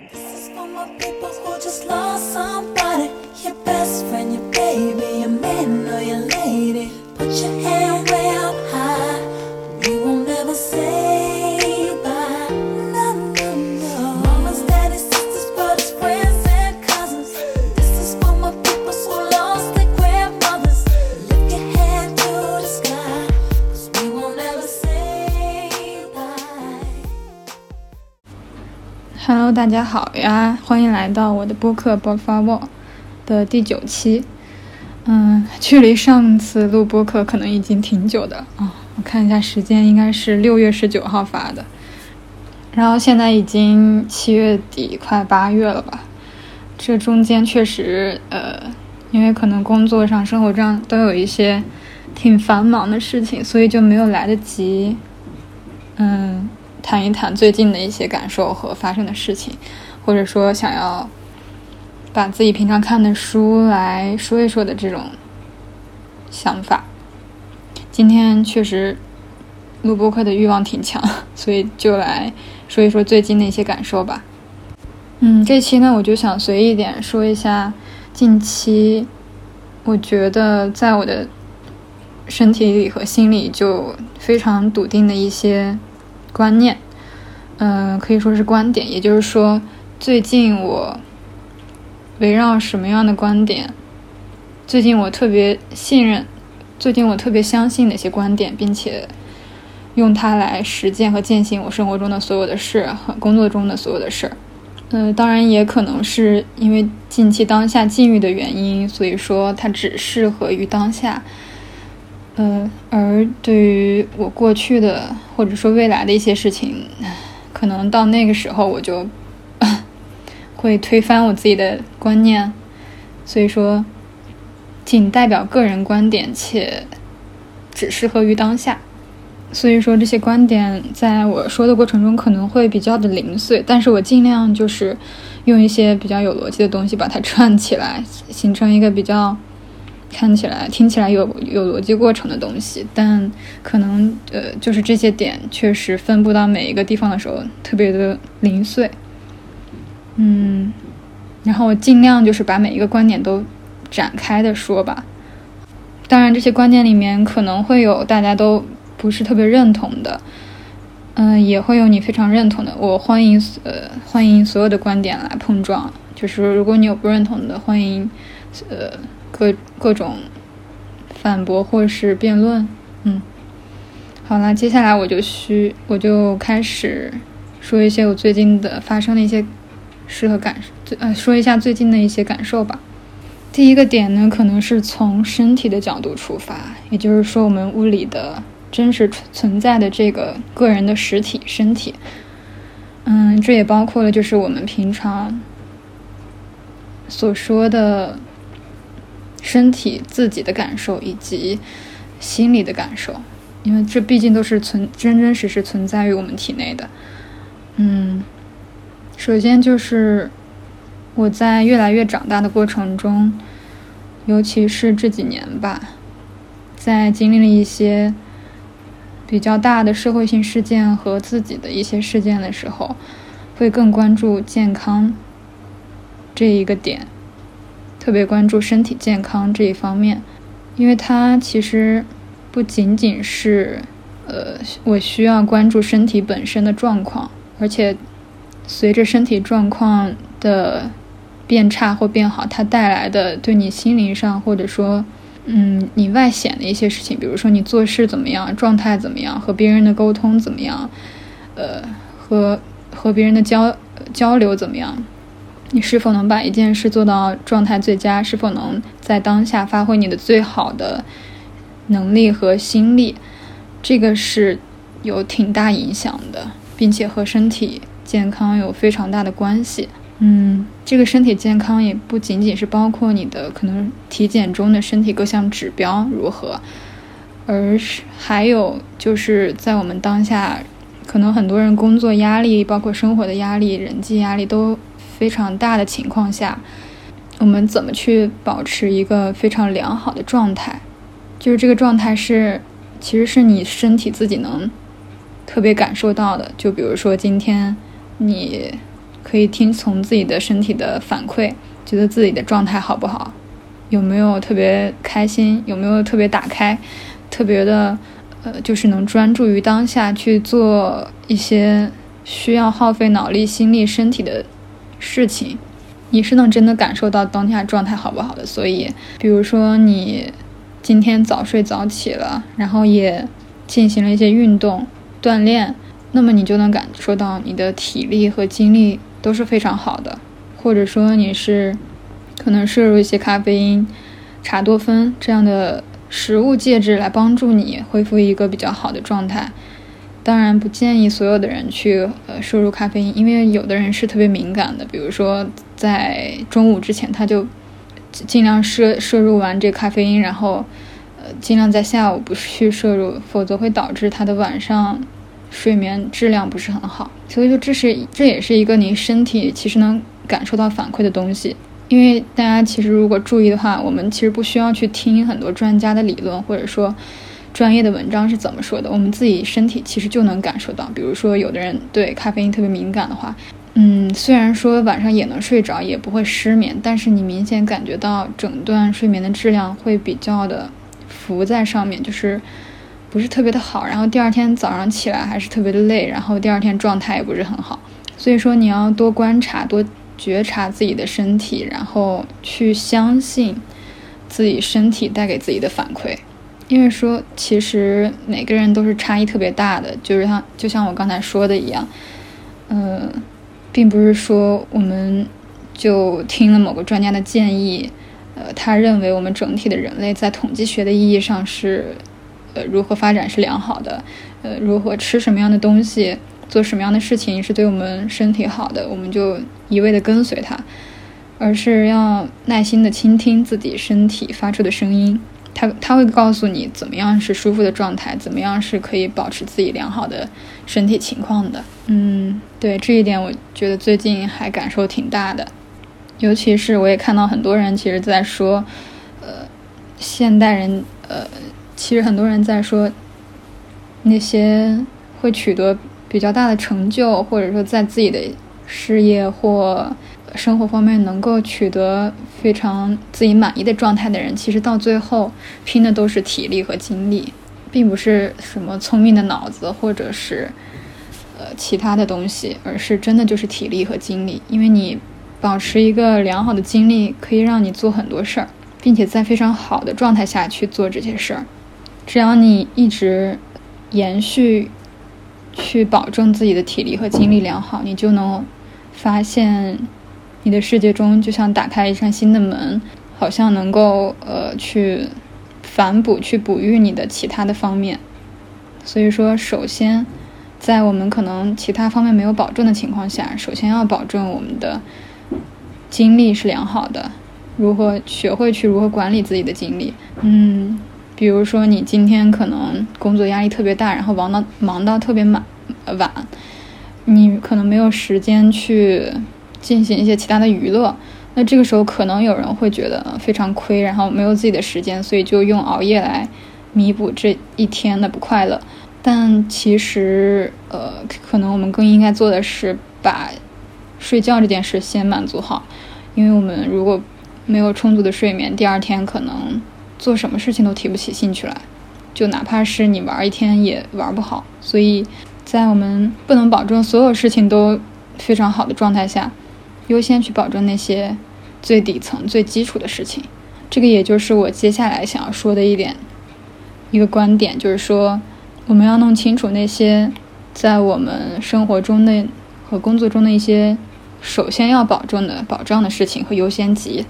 This is for my people who just lost somebody. Your best friend, your baby, your man or your lady. Put your hand 大家好呀，欢迎来到我的播客《播发沃》的第九期。嗯，距离上次录播客可能已经挺久的啊、我看一下时间，应该是六月十九号发的，然后现在已经七月底，快八月了吧。这中间确实，呃，因为可能工作上、生活上都有一些挺繁忙的事情，所以就没有来得及，嗯，谈一谈最近的一些感受和发生的事情，或者说想要把自己平常看的书来说一说的这种想法。今天确实录播课的欲望挺强，所以就来说一说最近的一些感受吧。嗯，这期呢，我就想随意点说一下近期我觉得在我的身体里和心里就非常笃定的一些观念，嗯、可以说是观点，也就是说，最近我围绕什么样的观点，最近我特别信任，最近我特别相信哪些观点，并且用它来实践和践行我生活中的所有的事和工作中的所有的事儿。呃，当然也可能是因为近期当下境遇的原因，所以说它只适合于当下。呃，而对于我过去的或者说未来的一些事情，可能到那个时候我就 会推翻我自己的观念，所以说仅代表个人观点，且只适合于当下。所以说这些观点在我说的过程中可能会比较的零碎，但是我尽量就是用一些比较有逻辑的东西把它串起来，形成一个比较看起来、听起来有有逻辑过程的东西。但可能呃，就是这些点确实分布到每一个地方的时候特别的零碎。嗯，然后我尽量就是把每一个观点都展开的说吧。当然，这些观点里面可能会有大家都不是特别认同的，嗯、也会有你非常认同的。我欢迎呃欢迎所有的观点来碰撞，就是如果你有不认同的，欢迎呃各各种反驳或是辩论。嗯，好啦，接下来我就需我就开始说一些我最近的发生的一些事和感受，呃，说一下最近的一些感受吧。第一个点呢，可能是从身体的角度出发，也就是说，我们物理的真实存在的这个个人的实体身体。嗯，这也包括了就是我们平常所说的身体自己的感受以及心理的感受，因为这毕竟都是存真真实实存在于我们体内的。嗯，首先就是我在越来越长大的过程中，尤其是这几年吧，在经历了一些比较大的社会性事件和自己的一些事件的时候，会更关注健康这一个点，特别关注身体健康这一方面，因为它其实不仅仅是呃我需要关注身体本身的状况，而且随着身体状况的变差或变好，它带来的对你心灵上或者说嗯你外显的一些事情，比如说你做事怎么样，状态怎么样，和别人的沟通怎么样，呃和和别人的交交流怎么样，你是否能把一件事做到状态最佳，是否能在当下发挥你的最好的能力和心力，这个是有挺大影响的，并且和身体健康有非常大的关系。嗯，这个身体健康也不仅仅是包括你的可能体检中的身体各项指标如何，而是还有就是在我们当下，可能很多人工作压力，包括生活的压力、人际压力都非常大的情况下，我们怎么去保持一个非常良好的状态？就是这个状态是，其实是你身体自己能特别感受到的。就比如说今天你可以听从自己的身体的反馈，觉得自己的状态好不好，有没有特别开心，有没有特别打开，特别的，呃，就是能专注于当下去做一些需要耗费脑力、心力、身体的事情，你是能真的感受到当下状态好不好的。所以，比如说你今天早睡早起了，然后也进行了一些运动锻炼，那么你就能感受到你的体力和精力。都是非常好的，或者说你是可能摄入一些咖啡因、茶多酚这样的食物介质来帮助你恢复一个比较好的状态。当然不建议所有的人去呃摄入咖啡因，因为有的人是特别敏感的，比如说在中午之前他就尽量摄摄入完这咖啡因，然后呃尽量在下午不去摄入，否则会导致他的晚上。睡眠质量不是很好，所以说这是这也是一个你身体其实能感受到反馈的东西。因为大家其实如果注意的话，我们其实不需要去听很多专家的理论，或者说专业的文章是怎么说的，我们自己身体其实就能感受到。比如说有的人对咖啡因特别敏感的话，嗯，虽然说晚上也能睡着，也不会失眠，但是你明显感觉到整段睡眠的质量会比较的浮在上面，就是。不是特别的好，然后第二天早上起来还是特别的累，然后第二天状态也不是很好。所以说你要多观察、多觉察自己的身体，然后去相信自己身体带给自己的反馈。因为说其实每个人都是差异特别大的，就是像就像我刚才说的一样，嗯，并不是说我们就听了某个专家的建议，呃，他认为我们整体的人类在统计学的意义上是。呃，如何发展是良好的？呃，如何吃什么样的东西，做什么样的事情是对我们身体好的，我们就一味的跟随它，而是要耐心的倾听自己身体发出的声音。他他会告诉你怎么样是舒服的状态，怎么样是可以保持自己良好的身体情况的。嗯，对这一点，我觉得最近还感受挺大的，尤其是我也看到很多人其实在说，呃，现代人，呃。其实很多人在说，那些会取得比较大的成就，或者说在自己的事业或生活方面能够取得非常自己满意的状态的人，其实到最后拼的都是体力和精力，并不是什么聪明的脑子或者是呃其他的东西，而是真的就是体力和精力。因为你保持一个良好的精力，可以让你做很多事儿，并且在非常好的状态下去做这些事儿。只要你一直延续去保证自己的体力和精力良好，你就能发现你的世界中就像打开一扇新的门，好像能够呃去反哺、去哺育你的其他的方面。所以说，首先在我们可能其他方面没有保证的情况下，首先要保证我们的精力是良好的，如何学会去如何管理自己的精力，嗯。比如说，你今天可能工作压力特别大，然后忙到忙到特别满呃晚，你可能没有时间去进行一些其他的娱乐。那这个时候，可能有人会觉得非常亏，然后没有自己的时间，所以就用熬夜来弥补这一天的不快乐。但其实，呃，可能我们更应该做的是把睡觉这件事先满足好，因为我们如果没有充足的睡眠，第二天可能。做什么事情都提不起兴趣来，就哪怕是你玩一天也玩不好。所以在我们不能保证所有事情都非常好的状态下，优先去保证那些最底层、最基础的事情。这个也就是我接下来想要说的一点，一个观点，就是说我们要弄清楚那些在我们生活中的和工作中的一些首先要保证的保障的事情和优先级，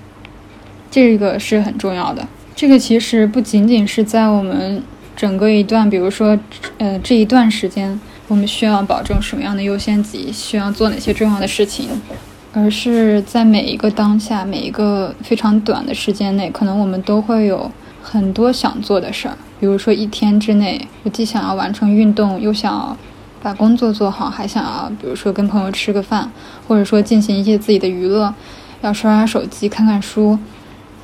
这个是很重要的。这个其实不仅仅是在我们整个一段，比如说，呃，这一段时间，我们需要保证什么样的优先级，需要做哪些重要的事情，而是在每一个当下，每一个非常短的时间内，可能我们都会有很多想做的事儿。比如说，一天之内，我既想要完成运动，又想要把工作做好，还想要，比如说跟朋友吃个饭，或者说进行一些自己的娱乐，要刷刷手机，看看书。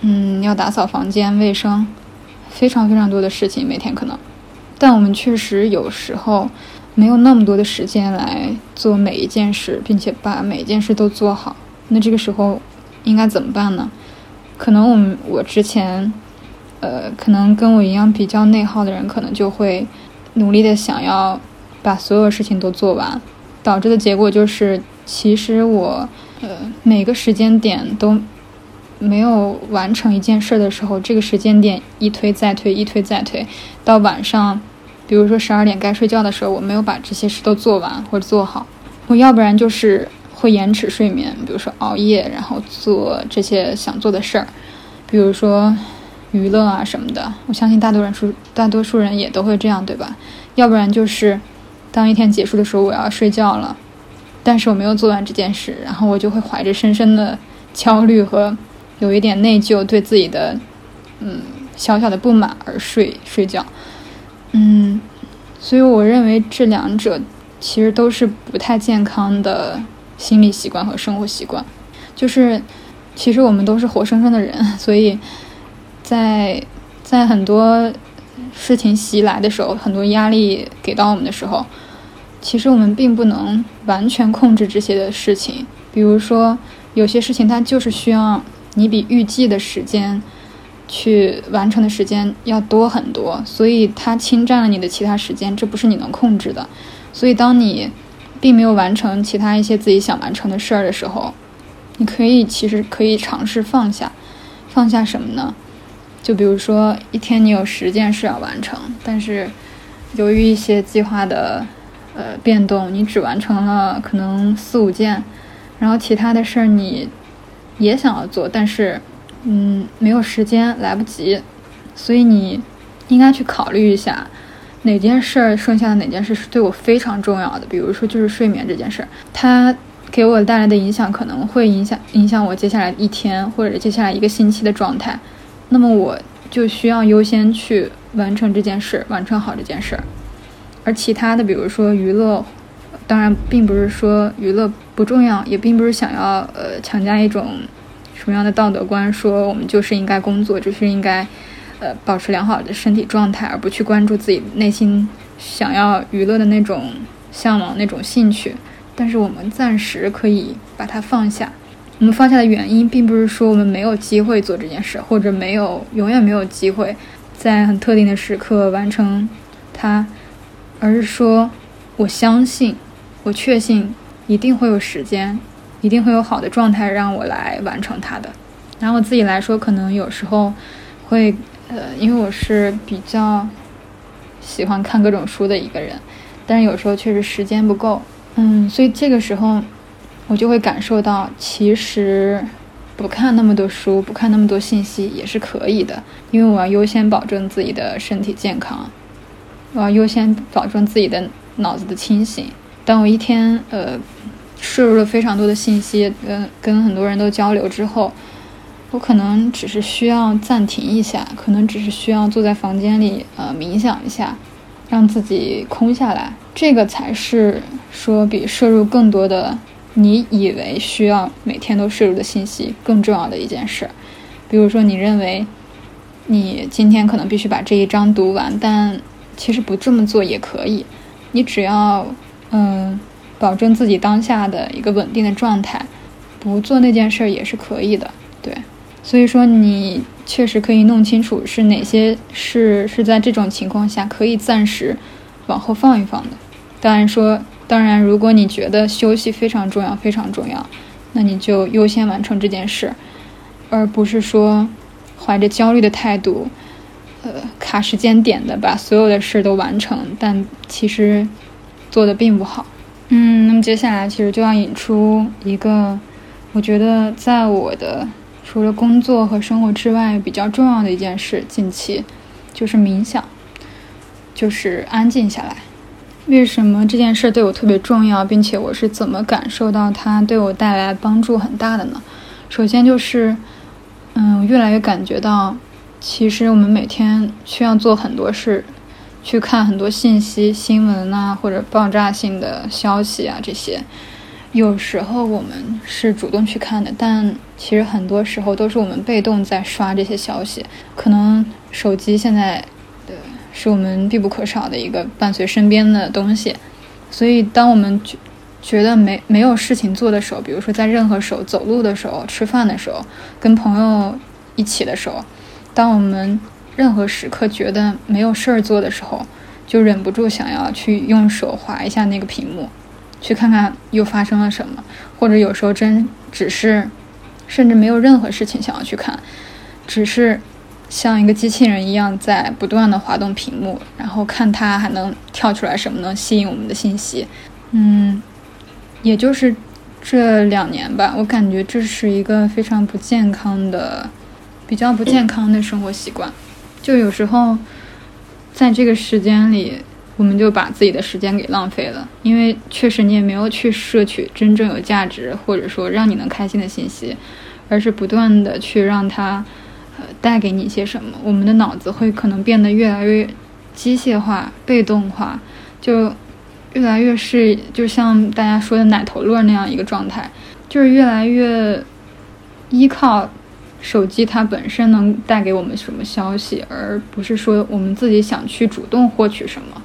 嗯，要打扫房间卫生，非常非常多的事情每天可能，但我们确实有时候，没有那么多的时间来做每一件事，并且把每一件事都做好。那这个时候应该怎么办呢？可能我们我之前，呃，可能跟我一样比较内耗的人，可能就会努力的想要把所有事情都做完，导致的结果就是，其实我呃每个时间点都没有完成一件事的时候，这个时间点一推再推，一推再推，到晚上，比如说十二点该睡觉的时候，我没有把这些事都做完或者做好，我要不然就是。会延迟睡眠，比如说熬夜，然后做这些想做的事儿，比如说娱乐啊什么的。我相信大多数大多数人也都会这样，对吧？要不然就是当一天结束的时候，我要睡觉了，但是我没有做完这件事，然后我就会怀着深深的焦虑和有一点内疚，对自己的嗯小小的不满而睡睡觉。嗯，所以我认为这两者其实都是不太健康的。心理习惯和生活习惯，就是其实我们都是活生生的人，所以在在很多事情袭来的时候，很多压力给到我们的时候，其实我们并不能完全控制这些的事情。比如说，有些事情它就是需要你比预计的时间去完成的时间要多很多，所以它侵占了你的其他时间，这不是你能控制的。所以当你并没有完成其他一些自己想完成的事儿的时候，你可以其实可以尝试放下，放下什么呢？就比如说一天你有十件事要完成，但是由于一些计划的呃变动，你只完成了可能四五件，然后其他的事儿你也想要做，但是嗯没有时间，来不及，所以你应该去考虑一下。哪件事儿剩下的哪件事是对我非常重要的？比如说，就是睡眠这件事儿，它给我带来的影响可能会影响影响我接下来一天或者接下来一个星期的状态。那么我就需要优先去完成这件事，完成好这件事儿。而其他的，比如说娱乐，当然并不是说娱乐不重要，也并不是想要呃强加一种什么样的道德观，说我们就是应该工作，就是应该。呃，保持良好的身体状态，而不去关注自己内心想要娱乐的那种向往、那种兴趣。但是我们暂时可以把它放下。我们放下的原因，并不是说我们没有机会做这件事，或者没有永远没有机会在很特定的时刻完成它，而是说我相信，我确信一定会有时间，一定会有好的状态让我来完成它的。然后我自己来说，可能有时候会。呃，因为我是比较喜欢看各种书的一个人，但是有时候确实时间不够，嗯，所以这个时候我就会感受到，其实不看那么多书，不看那么多信息也是可以的，因为我要优先保证自己的身体健康，我要优先保证自己的脑子的清醒。当我一天呃摄入了非常多的信息，跟跟很多人都交流之后。我可能只是需要暂停一下，可能只是需要坐在房间里，呃，冥想一下，让自己空下来。这个才是说比摄入更多的你以为需要每天都摄入的信息更重要的一件事。比如说，你认为你今天可能必须把这一章读完，但其实不这么做也可以。你只要嗯，保证自己当下的一个稳定的状态，不做那件事也是可以的。对。所以说，你确实可以弄清楚是哪些事是在这种情况下可以暂时往后放一放的。当然说，当然，如果你觉得休息非常重要，非常重要，那你就优先完成这件事，而不是说怀着焦虑的态度，呃，卡时间点的把所有的事都完成，但其实做的并不好。嗯，那么接下来其实就要引出一个，我觉得在我的。除了工作和生活之外，比较重要的一件事，近期就是冥想，就是安静下来。为什么这件事对我特别重要，并且我是怎么感受到它对我带来帮助很大的呢？首先就是，嗯，越来越感觉到，其实我们每天需要做很多事，去看很多信息、新闻啊，或者爆炸性的消息啊这些。有时候我们是主动去看的，但其实很多时候都是我们被动在刷这些消息。可能手机现在的是我们必不可少的一个伴随身边的东西，所以当我们觉觉得没没有事情做的时候，比如说在任何时候走路的时候、吃饭的时候、跟朋友一起的时候，当我们任何时刻觉得没有事儿做的时候，就忍不住想要去用手划一下那个屏幕，去看看又发生了什么，或者有时候真只是，甚至没有任何事情想要去看，只是像一个机器人一样在不断的滑动屏幕，然后看它还能跳出来什么能吸引我们的信息。嗯，也就是这两年吧，我感觉这是一个非常不健康的、比较不健康的生活习惯，就有时候。在这个时间里，我们就把自己的时间给浪费了，因为确实你也没有去摄取真正有价值或者说让你能开心的信息，而是不断的去让它，呃，带给你一些什么。我们的脑子会可能变得越来越机械化、被动化，就越来越是就像大家说的奶头乐那样一个状态，就是越来越依靠。手机它本身能带给我们什么消息，而不是说我们自己想去主动获取什么，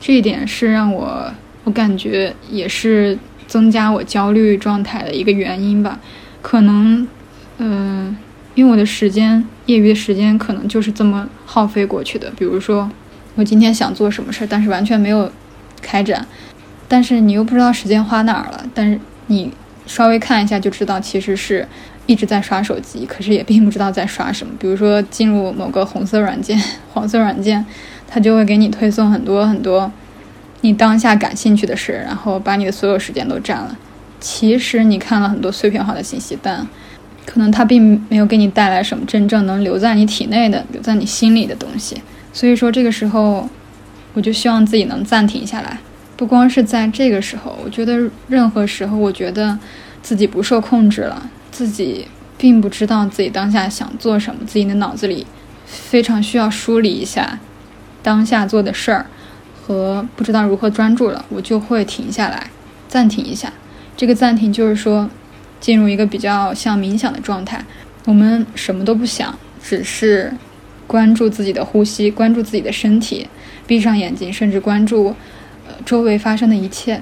这一点是让我我感觉也是增加我焦虑状态的一个原因吧。可能，嗯，因为我的时间业余的时间可能就是这么耗费过去的。比如说，我今天想做什么事儿，但是完全没有开展，但是你又不知道时间花哪儿了，但是你稍微看一下就知道，其实是。一直在刷手机，可是也并不知道在刷什么。比如说进入某个红色软件、黄色软件，它就会给你推送很多很多你当下感兴趣的事，然后把你的所有时间都占了。其实你看了很多碎片化的信息，但可能它并没有给你带来什么真正能留在你体内的、留在你心里的东西。所以说这个时候，我就希望自己能暂停下来。不光是在这个时候，我觉得任何时候，我觉得自己不受控制了。自己并不知道自己当下想做什么，自己的脑子里非常需要梳理一下当下做的事儿和不知道如何专注了，我就会停下来，暂停一下。这个暂停就是说进入一个比较像冥想的状态，我们什么都不想，只是关注自己的呼吸，关注自己的身体，闭上眼睛，甚至关注呃周围发生的一切，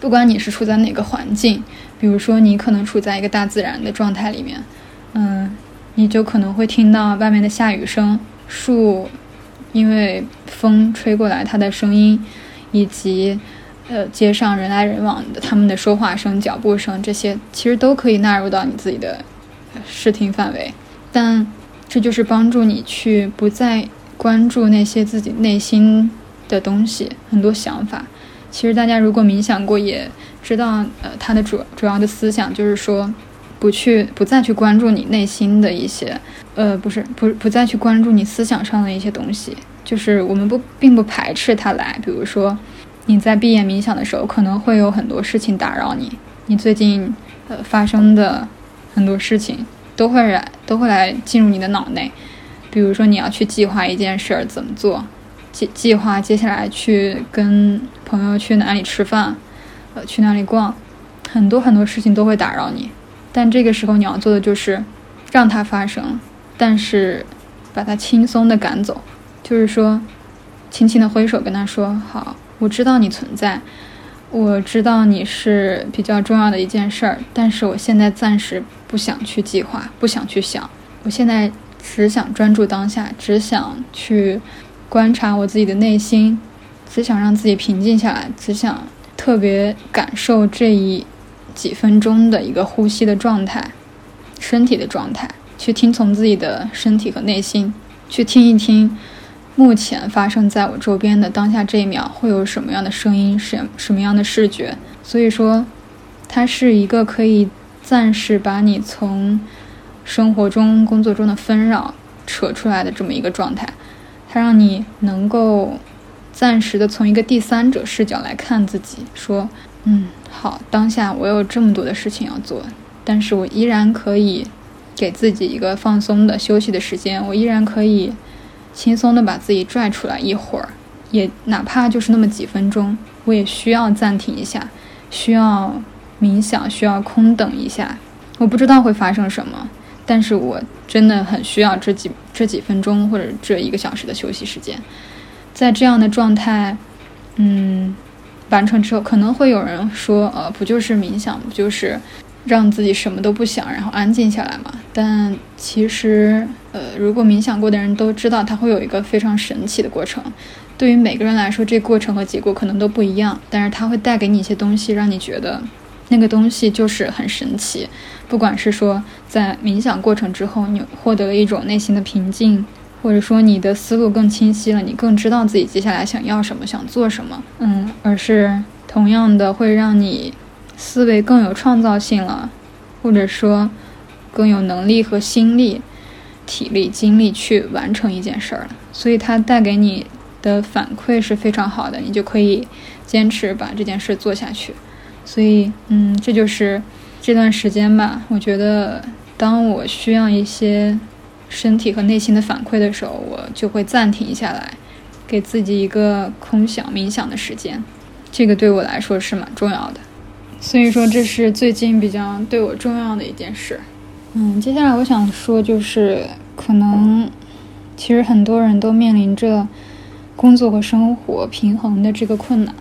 不管你是处在哪个环境。比如说，你可能处在一个大自然的状态里面，嗯，你就可能会听到外面的下雨声、树因为风吹过来它的声音，以及呃街上人来人往的他们的说话声、脚步声，这些其实都可以纳入到你自己的视听范围。但这就是帮助你去不再关注那些自己内心的东西，很多想法。其实大家如果冥想过，也知道，呃，它的主主要的思想就是说，不去不再去关注你内心的一些，呃，不是不不再去关注你思想上的一些东西。就是我们不并不排斥它来，比如说你在闭眼冥想的时候，可能会有很多事情打扰你，你最近呃发生的很多事情都会来都会来进入你的脑内，比如说你要去计划一件事儿怎么做。计计划接下来去跟朋友去哪里吃饭，呃，去哪里逛，很多很多事情都会打扰你。但这个时候你要做的就是让它发生，但是把它轻松的赶走，就是说，轻轻的挥手跟他说：“好，我知道你存在，我知道你是比较重要的一件事儿，但是我现在暂时不想去计划，不想去想，我现在只想专注当下，只想去。”观察我自己的内心，只想让自己平静下来，只想特别感受这一几分钟的一个呼吸的状态，身体的状态，去听从自己的身体和内心，去听一听目前发生在我周边的当下这一秒会有什么样的声音，什什么样的视觉。所以说，它是一个可以暂时把你从生活中、工作中的纷扰扯出来的这么一个状态。它让你能够暂时的从一个第三者视角来看自己，说：“嗯，好，当下我有这么多的事情要做，但是我依然可以给自己一个放松的休息的时间，我依然可以轻松的把自己拽出来一会儿，也哪怕就是那么几分钟，我也需要暂停一下，需要冥想，需要空等一下，我不知道会发生什么。”但是我真的很需要这几这几分钟或者这一个小时的休息时间，在这样的状态，嗯，完成之后，可能会有人说，呃，不就是冥想，不就是让自己什么都不想，然后安静下来嘛？但其实，呃，如果冥想过的人都知道，它会有一个非常神奇的过程。对于每个人来说，这过程和结果可能都不一样，但是它会带给你一些东西，让你觉得那个东西就是很神奇。不管是说在冥想过程之后，你获得了一种内心的平静。或者说你的思路更清晰了，你更知道自己接下来想要什么，想做什么，嗯，而是同样的会让你思维更有创造性了，或者说更有能力和心力、体力、精力去完成一件事儿了。所以它带给你的反馈是非常好的，你就可以坚持把这件事做下去。所以，嗯，这就是这段时间吧。我觉得当我需要一些。身体和内心的反馈的时候，我就会暂停下来，给自己一个空想冥想的时间。这个对我来说是蛮重要的，所以说这是最近比较对我重要的一件事。嗯，接下来我想说就是，可能其实很多人都面临着工作和生活平衡的这个困难。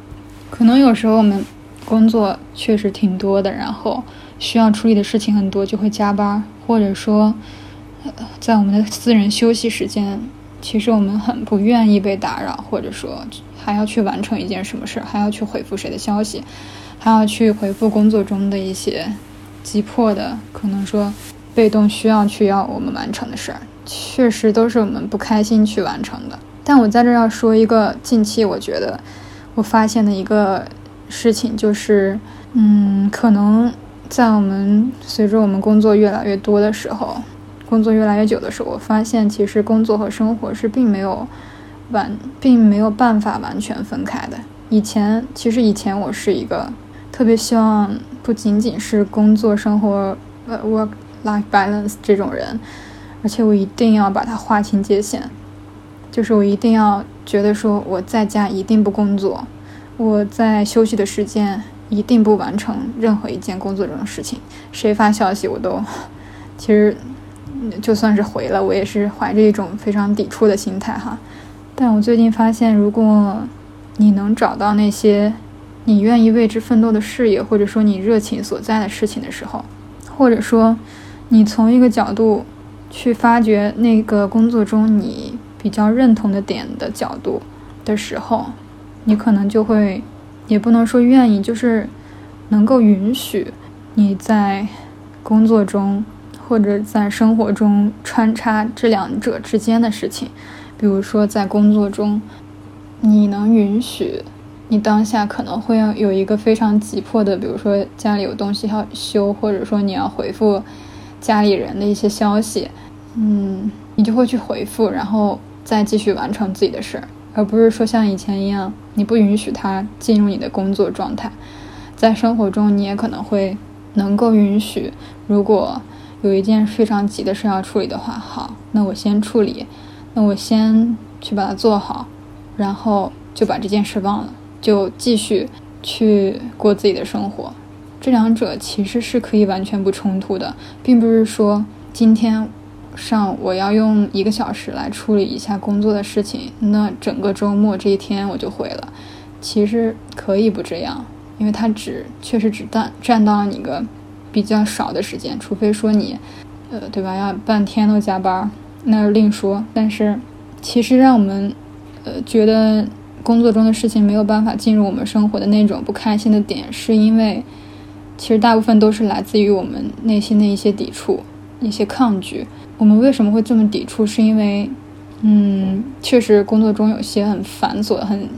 可能有时候我们工作确实挺多的，然后需要处理的事情很多，就会加班，或者说。在我们的私人休息时间，其实我们很不愿意被打扰，或者说还要去完成一件什么事儿，还要去回复谁的消息，还要去回复工作中的一些急迫的，可能说被动需要去要我们完成的事儿，确实都是我们不开心去完成的。但我在这要说一个近期我觉得我发现的一个事情，就是，嗯，可能在我们随着我们工作越来越多的时候。工作越来越久的时候，我发现其实工作和生活是并没有完，并没有办法完全分开的。以前其实以前我是一个特别希望不仅仅是工作生活呃 work life balance 这种人，而且我一定要把它划清界限，就是我一定要觉得说我在家一定不工作，我在休息的时间一定不完成任何一件工作中的事情，谁发消息我都其实。就算是回了，我也是怀着一种非常抵触的心态哈。但我最近发现，如果你能找到那些你愿意为之奋斗的事业，或者说你热情所在的事情的时候，或者说你从一个角度去发掘那个工作中你比较认同的点的角度的时候，你可能就会，也不能说愿意，就是能够允许你在工作中。或者在生活中穿插这两者之间的事情，比如说在工作中，你能允许你当下可能会要有一个非常急迫的，比如说家里有东西要修，或者说你要回复家里人的一些消息，嗯，你就会去回复，然后再继续完成自己的事儿，而不是说像以前一样，你不允许他进入你的工作状态。在生活中，你也可能会能够允许，如果。有一件非常急的事要处理的话，好，那我先处理，那我先去把它做好，然后就把这件事忘了，就继续去过自己的生活。这两者其实是可以完全不冲突的，并不是说今天上我要用一个小时来处理一下工作的事情，那整个周末这一天我就毁了。其实可以不这样，因为它只确实只占占到了你个。比较少的时间，除非说你，呃，对吧？要半天都加班，那另说。但是，其实让我们，呃，觉得工作中的事情没有办法进入我们生活的那种不开心的点，是因为，其实大部分都是来自于我们内心的一些抵触、一些抗拒。我们为什么会这么抵触？是因为，嗯，确实工作中有些很繁琐、很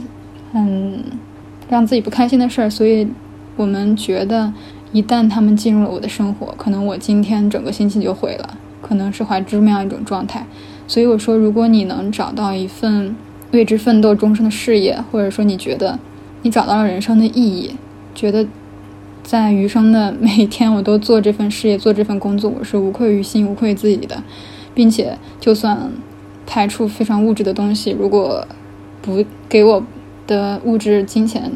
很让自己不开心的事儿，所以我们觉得。一旦他们进入了我的生活，可能我今天整个心情就毁了，可能是怀这么样一种状态。所以我说，如果你能找到一份为之奋斗终生的事业，或者说你觉得你找到了人生的意义，觉得在余生的每一天我都做这份事业、做这份工作，我是无愧于心、无愧于自己的，并且就算排除非常物质的东西，如果不给我的物质金钱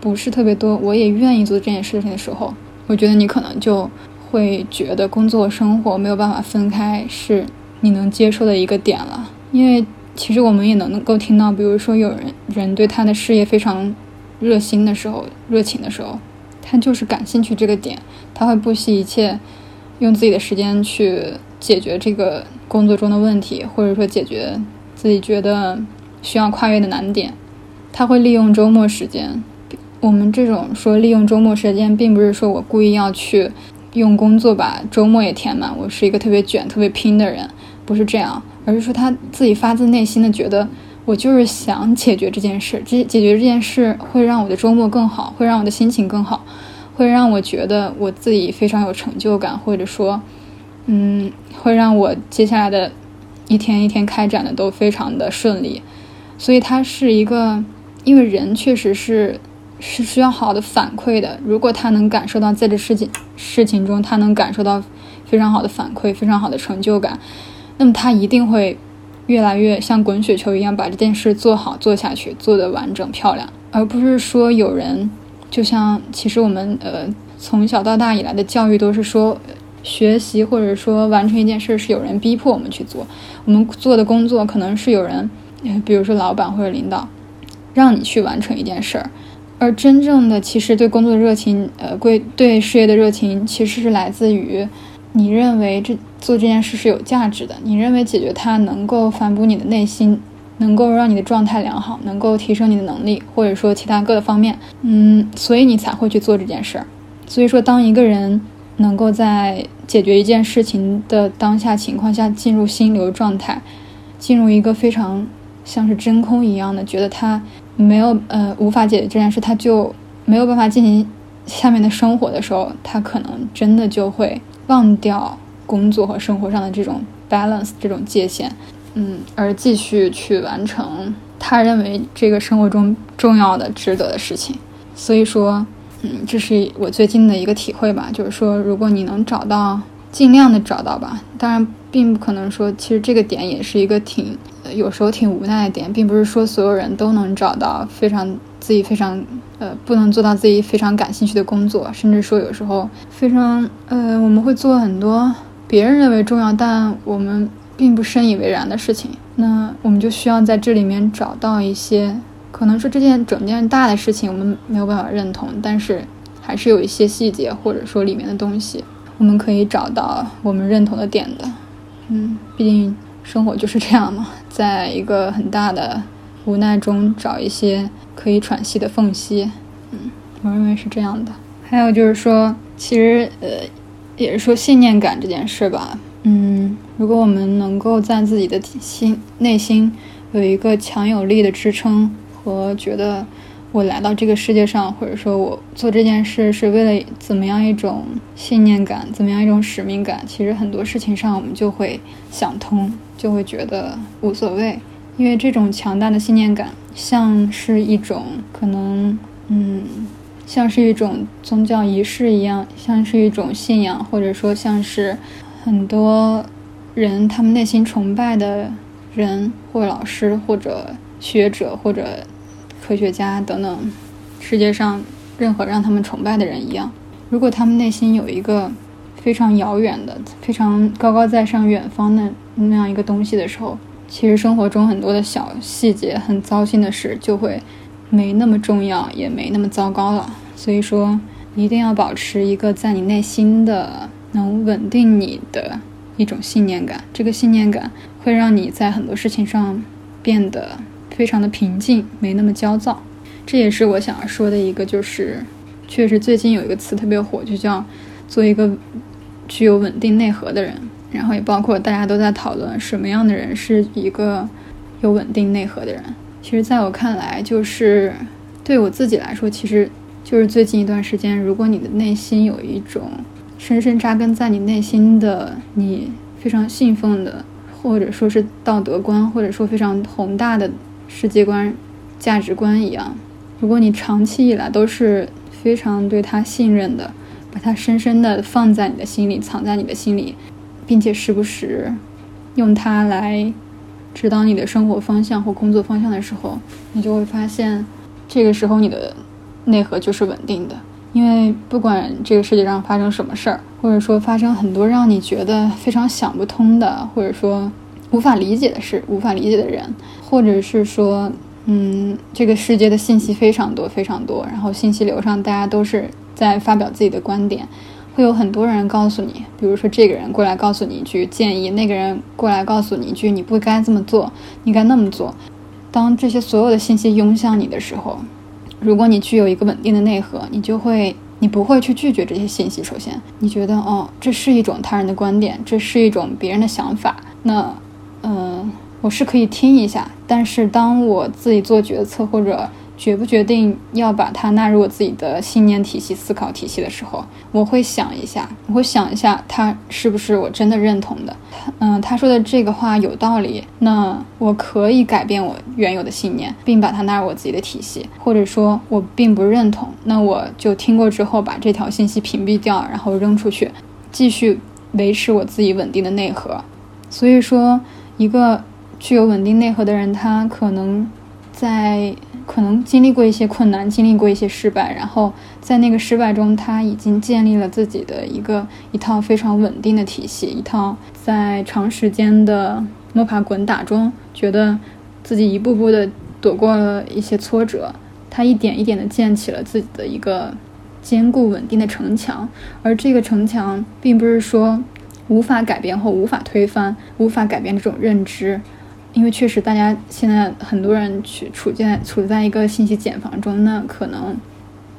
不是特别多，我也愿意做这件事情的时候。我觉得你可能就会觉得工作生活没有办法分开，是你能接受的一个点了。因为其实我们也能够听到，比如说有人人对他的事业非常热心的时候、热情的时候，他就是感兴趣这个点，他会不惜一切用自己的时间去解决这个工作中的问题，或者说解决自己觉得需要跨越的难点。他会利用周末时间。我们这种说利用周末时间，并不是说我故意要去用工作把周末也填满，我是一个特别卷、特别拼的人，不是这样，而是说他自己发自内心的觉得，我就是想解决这件事，这解决这件事会让我的周末更好，会让我的心情更好，会让我觉得我自己非常有成就感，或者说，嗯，会让我接下来的一天一天开展的都非常的顺利，所以他是一个，因为人确实是。是需要好的反馈的。如果他能感受到在这事情事情中，他能感受到非常好的反馈，非常好的成就感，那么他一定会越来越像滚雪球一样把这件事做好做下去，做得完整漂亮，而不是说有人就像其实我们呃从小到大以来的教育都是说学习或者说完成一件事是有人逼迫我们去做，我们做的工作可能是有人，比如说老板或者领导让你去完成一件事儿。而真正的，其实对工作的热情，呃，归对事业的热情，其实是来自于你认为这做这件事是有价值的，你认为解决它能够反哺你的内心，能够让你的状态良好，能够提升你的能力，或者说其他各个方面，嗯，所以你才会去做这件事儿。所以说，当一个人能够在解决一件事情的当下情况下进入心流状态，进入一个非常像是真空一样的，觉得他。没有呃无法解决这件事，他就没有办法进行下面的生活的时候，他可能真的就会忘掉工作和生活上的这种 balance 这种界限，嗯，而继续去完成他认为这个生活中重要的、值得的事情。所以说，嗯，这是我最近的一个体会吧，就是说，如果你能找到，尽量的找到吧。当然，并不可能说，其实这个点也是一个挺。有时候挺无奈的点，并不是说所有人都能找到非常自己非常呃不能做到自己非常感兴趣的工作，甚至说有时候非常呃我们会做很多别人认为重要但我们并不深以为然的事情，那我们就需要在这里面找到一些可能说这件整件大的事情我们没有办法认同，但是还是有一些细节或者说里面的东西我们可以找到我们认同的点的，嗯，毕竟。生活就是这样嘛，在一个很大的无奈中找一些可以喘息的缝隙，嗯，我认为是这样的。还有就是说，其实呃，也是说信念感这件事吧，嗯，如果我们能够在自己的心内心有一个强有力的支撑和觉得。我来到这个世界上，或者说我做这件事是为了怎么样一种信念感，怎么样一种使命感？其实很多事情上我们就会想通，就会觉得无所谓，因为这种强大的信念感，像是一种可能，嗯，像是一种宗教仪式一样，像是一种信仰，或者说像是很多人他们内心崇拜的人，或老师，或者学者，或者。科学家等等，世界上任何让他们崇拜的人一样，如果他们内心有一个非常遥远的、非常高高在上、远方的那样一个东西的时候，其实生活中很多的小细节、很糟心的事就会没那么重要，也没那么糟糕了。所以说，一定要保持一个在你内心的能稳定你的一种信念感，这个信念感会让你在很多事情上变得。非常的平静，没那么焦躁，这也是我想要说的一个，就是确实最近有一个词特别火，就叫做一个具有稳定内核的人。然后也包括大家都在讨论什么样的人是一个有稳定内核的人。其实，在我看来，就是对我自己来说，其实就是最近一段时间，如果你的内心有一种深深扎根在你内心的你非常信奉的，或者说是道德观，或者说非常宏大的。世界观、价值观一样，如果你长期以来都是非常对他信任的，把他深深的放在你的心里，藏在你的心里，并且时不时用它来指导你的生活方向或工作方向的时候，你就会发现，这个时候你的内核就是稳定的。因为不管这个世界上发生什么事儿，或者说发生很多让你觉得非常想不通的，或者说。无法理解的事，无法理解的人，或者是说嗯，这个世界的信息非常多非常多，然后信息流上大家都是在发表自己的观点，会有很多人告诉你，比如说这个人过来告诉你一句建议，那个人过来告诉你一句你不该这么做，你该那么做。当这些所有的信息涌向你的时候，如果你具有一个稳定的内核，你就会，你不会去拒绝这些信息。首先，你觉得哦，这是一种他人的观点，这是一种别人的想法，那，嗯。我是可以听一下，但是当我自己做决策或者决不决定要把它纳入我自己的信念体系、思考体系的时候，我会想一下，我会想一下他是不是我真的认同的。嗯，他说的这个话有道理，那我可以改变我原有的信念，并把它纳入我自己的体系，或者说我并不认同，那我就听过之后把这条信息屏蔽掉，然后扔出去，继续维持我自己稳定的内核。所以说，一个。具有稳定内核的人，他可能在可能经历过一些困难，经历过一些失败，然后在那个失败中，他已经建立了自己的一个一套非常稳定的体系，一套在长时间的摸爬滚打中，觉得自己一步步的躲过了一些挫折，他一点一点的建起了自己的一个坚固稳定的城墙，而这个城墙并不是说无法改变或无法推翻、无法改变这种认知。因为确实，大家现在很多人去处在处在一个信息茧房中，那可能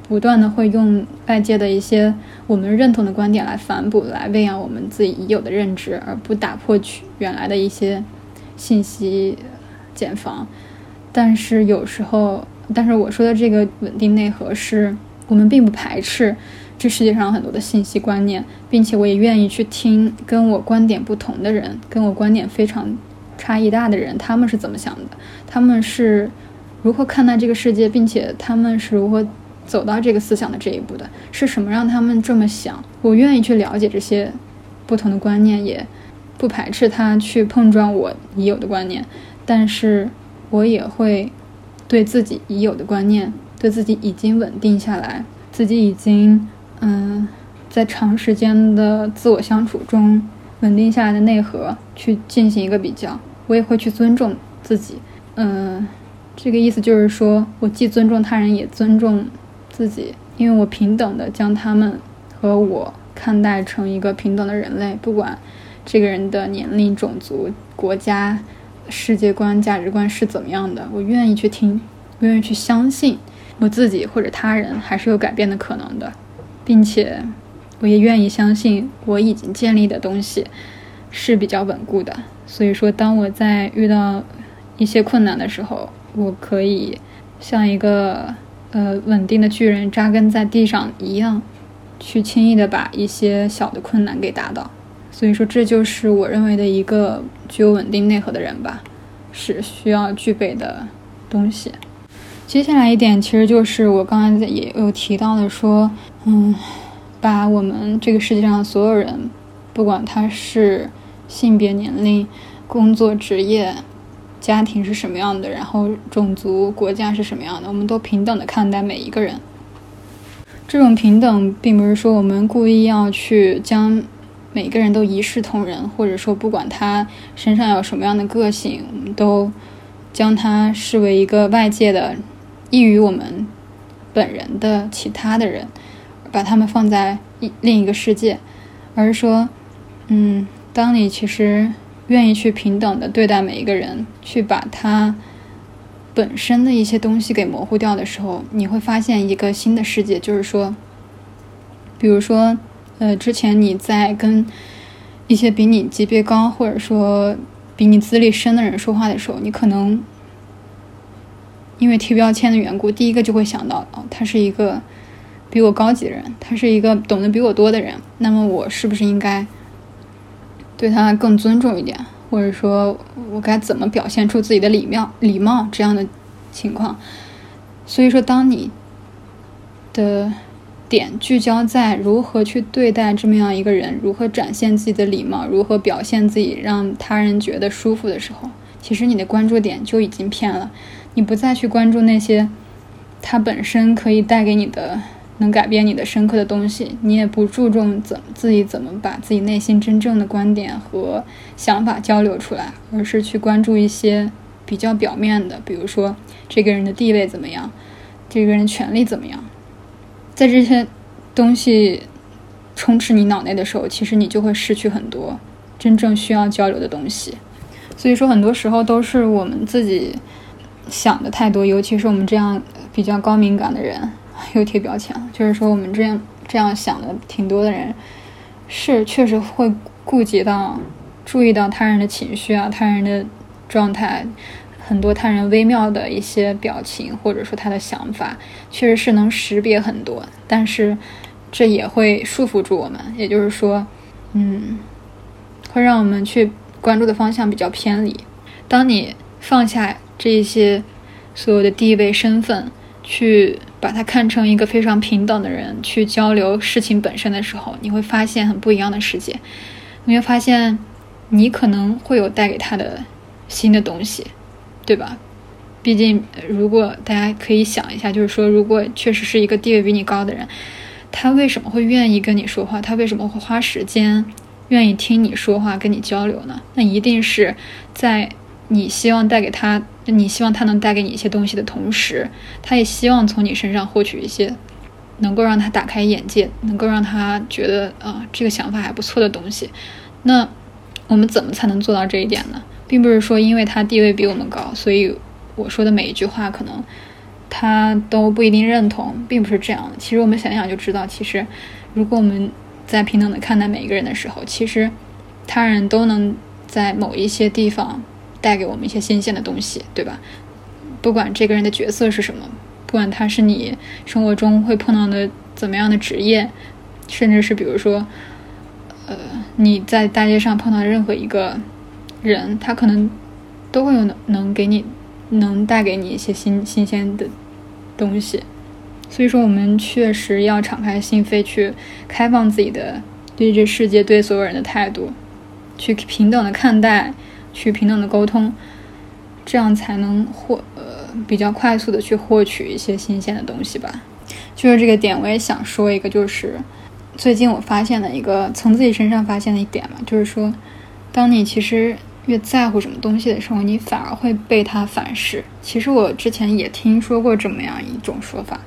不断的会用外界的一些我们认同的观点来反哺、来喂养我们自己已有的认知，而不打破去原来的一些信息茧房。但是有时候，但是我说的这个稳定内核，是我们并不排斥这世界上很多的信息观念，并且我也愿意去听跟我观点不同的人，跟我观点非常。差异大的人，他们是怎么想的？他们是如何看待这个世界，并且他们是如何走到这个思想的这一步的？是什么让他们这么想？我愿意去了解这些不同的观念，也不排斥他去碰撞我已有的观念，但是我也会对自己已有的观念，对自己已经稳定下来，自己已经嗯，在长时间的自我相处中稳定下来的内核去进行一个比较。我也会去尊重自己，嗯，这个意思就是说我既尊重他人，也尊重自己，因为我平等的将他们和我看待成一个平等的人类，不管这个人的年龄、种族、国家、世界观、价值观是怎么样的，我愿意去听，我愿意去相信我自己或者他人还是有改变的可能的，并且我也愿意相信我已经建立的东西是比较稳固的。所以说，当我在遇到一些困难的时候，我可以像一个呃稳定的巨人扎根在地上一样，去轻易的把一些小的困难给打倒。所以说，这就是我认为的一个具有稳定内核的人吧，是需要具备的东西。接下来一点，其实就是我刚才也有提到的，说，嗯，把我们这个世界上所有人，不管他是。性别、年龄、工作、职业、家庭是什么样的？然后种族、国家是什么样的？我们都平等的看待每一个人。这种平等，并不是说我们故意要去将每个人都一视同仁，或者说不管他身上有什么样的个性，我们都将他视为一个外界的异于我们本人的其他的人，把他们放在一另一个世界，而是说，嗯。当你其实愿意去平等的对待每一个人，去把他本身的一些东西给模糊掉的时候，你会发现一个新的世界。就是说，比如说，呃，之前你在跟一些比你级别高或者说比你资历深的人说话的时候，你可能因为贴标签的缘故，第一个就会想到，哦，他是一个比我高级的人，他是一个懂得比我多的人，那么我是不是应该？对他更尊重一点，或者说我该怎么表现出自己的礼貌、礼貌这样的情况。所以说，当你的点聚焦在如何去对待这么样一个人，如何展现自己的礼貌，如何表现自己让他人觉得舒服的时候，其实你的关注点就已经偏了。你不再去关注那些它本身可以带给你的。能改变你的深刻的东西，你也不注重怎自己怎么把自己内心真正的观点和想法交流出来，而是去关注一些比较表面的，比如说这个人的地位怎么样，这个人权利怎么样，在这些东西充斥你脑内的时候，其实你就会失去很多真正需要交流的东西。所以说，很多时候都是我们自己想的太多，尤其是我们这样比较高敏感的人，又贴标签。就是说，我们这样这样想的挺多的人，是确实会顾及到、注意到他人的情绪啊，他人的状态，很多他人微妙的一些表情，或者说他的想法，确实是能识别很多。但是，这也会束缚住我们，也就是说，嗯，会让我们去。关注的方向比较偏离。当你放下这些所有的地位、身份，去把它看成一个非常平等的人，去交流事情本身的时候，你会发现很不一样的世界。你会发现，你可能会有带给他的新的东西，对吧？毕竟，如果大家可以想一下，就是说，如果确实是一个地位比你高的人，他为什么会愿意跟你说话？他为什么会花时间？愿意听你说话，跟你交流呢？那一定是在你希望带给他，你希望他能带给你一些东西的同时，他也希望从你身上获取一些能够让他打开眼界，能够让他觉得啊这个想法还不错的东西。那我们怎么才能做到这一点呢？并不是说因为他地位比我们高，所以我说的每一句话可能他都不一定认同，并不是这样的。其实我们想想就知道，其实如果我们在平等的看待每一个人的时候，其实他人都能在某一些地方带给我们一些新鲜的东西，对吧？不管这个人的角色是什么，不管他是你生活中会碰到的怎么样的职业，甚至是比如说，呃，你在大街上碰到任何一个人，他可能都会有能能给你能带给你一些新新鲜的东西。所以说，我们确实要敞开心扉，去开放自己的对这世界、对所有人的态度，去平等的看待，去平等的沟通，这样才能获呃比较快速的去获取一些新鲜的东西吧。就是这个点，我也想说一个，就是最近我发现的一个从自己身上发现的一点嘛，就是说，当你其实越在乎什么东西的时候，你反而会被它反噬。其实我之前也听说过这么样一种说法。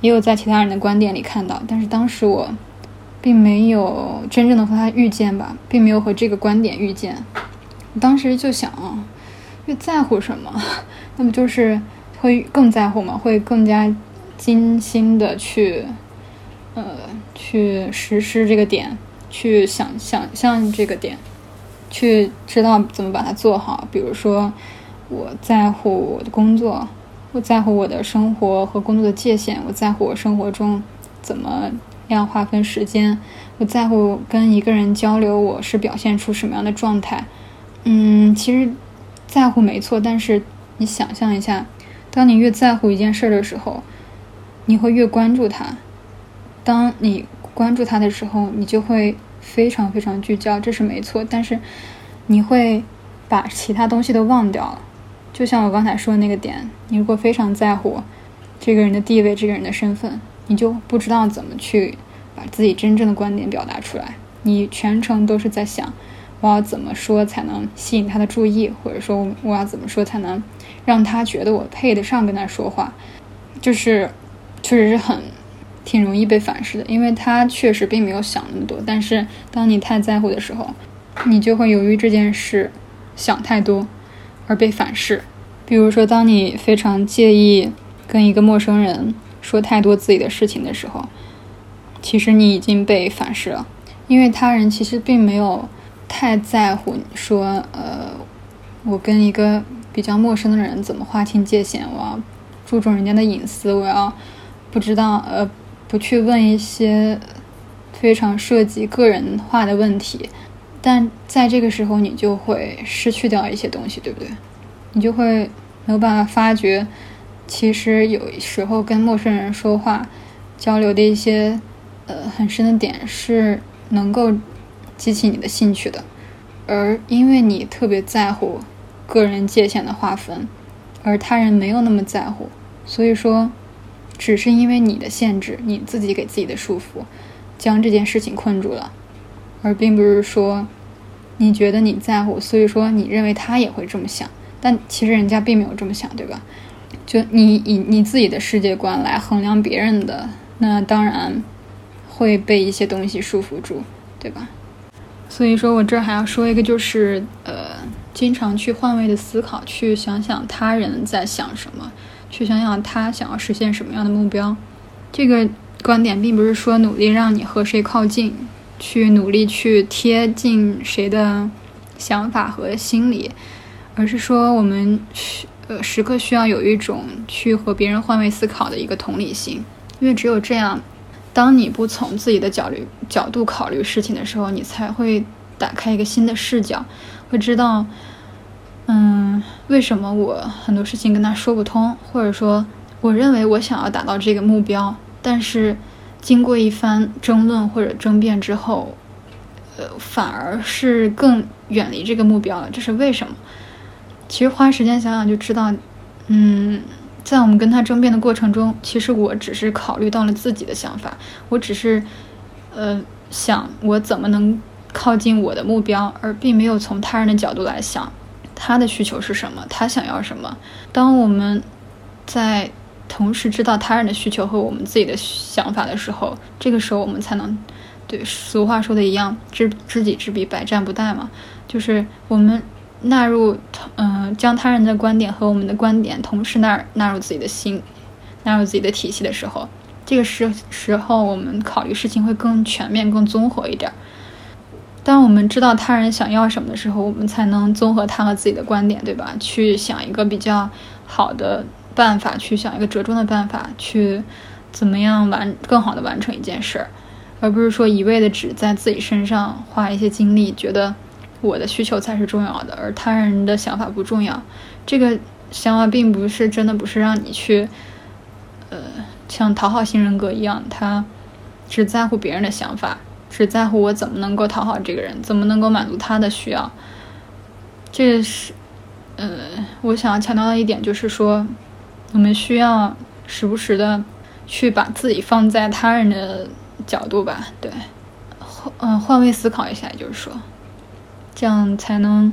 也有在其他人的观点里看到，但是当时我并没有真正的和他遇见吧，并没有和这个观点遇见。当时就想，越在乎什么，那么就是会更在乎嘛，会更加精心的去，呃，去实施这个点，去想想象这个点，去知道怎么把它做好。比如说，我在乎我的工作。我在乎我的生活和工作的界限，我在乎我生活中怎么样划分时间，我在乎跟一个人交流我是表现出什么样的状态。嗯，其实在乎没错，但是你想象一下，当你越在乎一件事的时候，你会越关注它。当你关注它的时候，你就会非常非常聚焦，这是没错。但是你会把其他东西都忘掉了。就像我刚才说的那个点，你如果非常在乎这个人的地位、这个人的身份，你就不知道怎么去把自己真正的观点表达出来。你全程都是在想，我要怎么说才能吸引他的注意，或者说我要怎么说才能让他觉得我配得上跟他说话，就是确实是很挺容易被反噬的，因为他确实并没有想那么多。但是当你太在乎的时候，你就会由于这件事想太多。而被反噬，比如说，当你非常介意跟一个陌生人说太多自己的事情的时候，其实你已经被反噬了，因为他人其实并没有太在乎说，呃，我跟一个比较陌生的人怎么划清界限，我要注重人家的隐私，我要不知道，呃，不去问一些非常涉及个人化的问题。但在这个时候，你就会失去掉一些东西，对不对？你就会没有办法发觉，其实有时候跟陌生人说话、交流的一些呃很深的点是能够激起你的兴趣的。而因为你特别在乎个人界限的划分，而他人没有那么在乎，所以说，只是因为你的限制，你自己给自己的束缚，将这件事情困住了。而并不是说，你觉得你在乎，所以说你认为他也会这么想，但其实人家并没有这么想，对吧？就你以你自己的世界观来衡量别人的，那当然会被一些东西束缚住，对吧？所以说我这儿还要说一个，就是呃，经常去换位的思考，去想想他人在想什么，去想想他想要实现什么样的目标。这个观点并不是说努力让你和谁靠近，去努力去贴近谁的想法和心理，而是说我们呃时刻需要有一种去和别人换位思考的一个同理心，因为只有这样。当你不从自己的角虑角度考虑事情的时候，你才会打开一个新的视角，会知道，嗯，为什么我很多事情跟他说不通，或者说，我认为我想要达到这个目标，但是经过一番争论或者争辩之后，呃，反而是更远离这个目标了，这是为什么？其实花时间想想就知道，嗯。在我们跟他争辩的过程中，其实我只是考虑到了自己的想法，我只是，呃，想我怎么能靠近我的目标，而并没有从他人的角度来想他的需求是什么，他想要什么。当我们在同时知道他人的需求和我们自己的想法的时候，这个时候我们才能对俗话说的一样，知知己知彼，百战不殆嘛，就是我们。纳入，嗯，将他人的观点和我们的观点同时纳纳入自己的心，纳入自己的体系的时候，这个时时候我们考虑事情会更全面、更综合一点。当我们知道他人想要什么的时候，我们才能综合他和自己的观点，对吧？去想一个比较好的办法，去想一个折中的办法，去怎么样完更好的完成一件事儿，而不是说一味的只在自己身上花一些精力，觉得。我的需求才是重要的，而他人的想法不重要。这个想法并不是真的，不是让你去，呃，像讨好型人格一样，他只在乎别人的想法，只在乎我怎么能够讨好这个人，怎么能够满足他的需要。这是，呃，我想要强调的一点就是说，我们需要时不时的去把自己放在他人的角度吧，对，换嗯换位思考一下，就是说。这样才能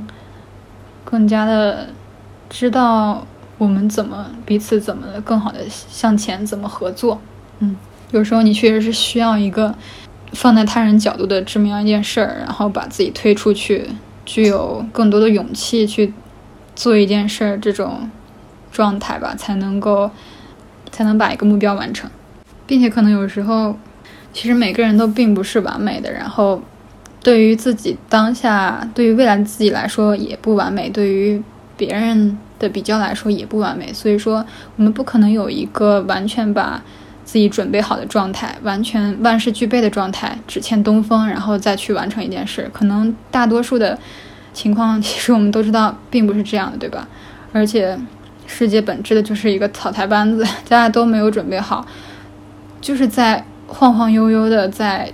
更加的知道我们怎么彼此怎么更好的向前，怎么合作。嗯，有时候你确实是需要一个放在他人角度的这么样一件事儿，然后把自己推出去，具有更多的勇气去做一件事儿，这种状态吧，才能够才能把一个目标完成，并且可能有时候，其实每个人都并不是完美的，然后。对于自己当下，对于未来的自己来说也不完美；对于别人的比较来说也不完美。所以说，我们不可能有一个完全把自己准备好的状态，完全万事俱备的状态，只欠东风，然后再去完成一件事。可能大多数的情况，其实我们都知道并不是这样的，对吧？而且，世界本质的就是一个草台班子，大家都没有准备好，就是在 晃晃悠悠的在。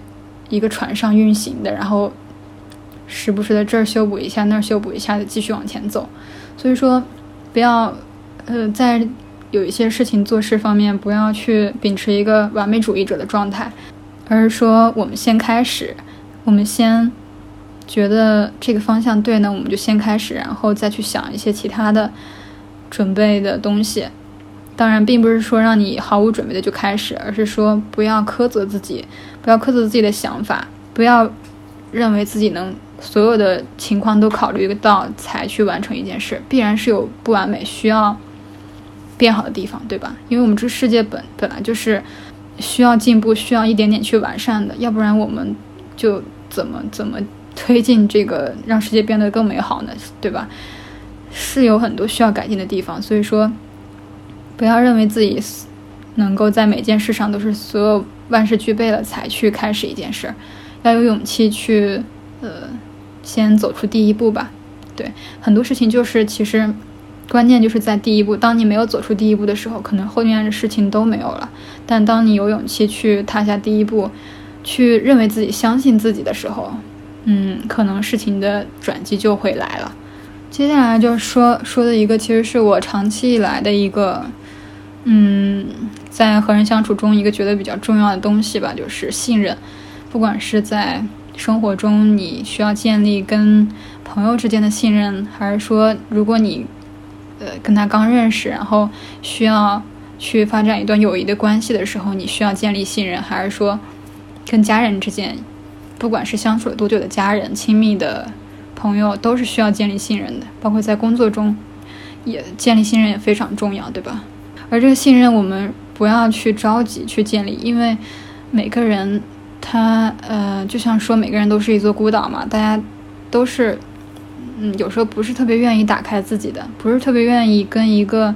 一个船上运行的，然后时不时的这儿修补一下，那儿修补一下的继续往前走。所以说，不要呃在有一些事情做事方面不要去秉持一个完美主义者的状态，而是说我们先开始，我们先觉得这个方向对呢，我们就先开始，然后再去想一些其他的准备的东西。当然，并不是说让你毫无准备的就开始，而是说不要苛责自己，不要苛责自己的想法，不要认为自己能所有的情况都考虑到才去完成一件事，必然是有不完美需要变好的地方，对吧？因为我们这世界本本来就是需要进步，需要一点点去完善的，要不然我们就怎么怎么推进这个让世界变得更美好呢？对吧？是有很多需要改进的地方，所以说。不要认为自己能够在每件事上都是所有万事俱备了才去开始一件事儿，要有勇气去，呃，先走出第一步吧。对，很多事情就是其实关键就是在第一步。当你没有走出第一步的时候，可能后面的事情都没有了。但当你有勇气去踏下第一步，去认为自己相信自己的时候，嗯，可能事情的转机就会来了。接下来就说说的一个，其实是我长期以来的一个。嗯，在和人相处中，一个觉得比较重要的东西吧，就是信任。不管是在生活中，你需要建立跟朋友之间的信任，还是说，如果你呃跟他刚认识，然后需要去发展一段友谊的关系的时候，你需要建立信任，还是说跟家人之间，不管是相处了多久的家人、亲密的朋友，都是需要建立信任的，包括在工作中也建立信任也非常重要，对吧？而这个信任，我们不要去着急去建立，因为每个人他呃，就像说每个人都是一座孤岛嘛，大家都是。嗯，有时候不是特别愿意打开自己的，不是特别愿意跟一个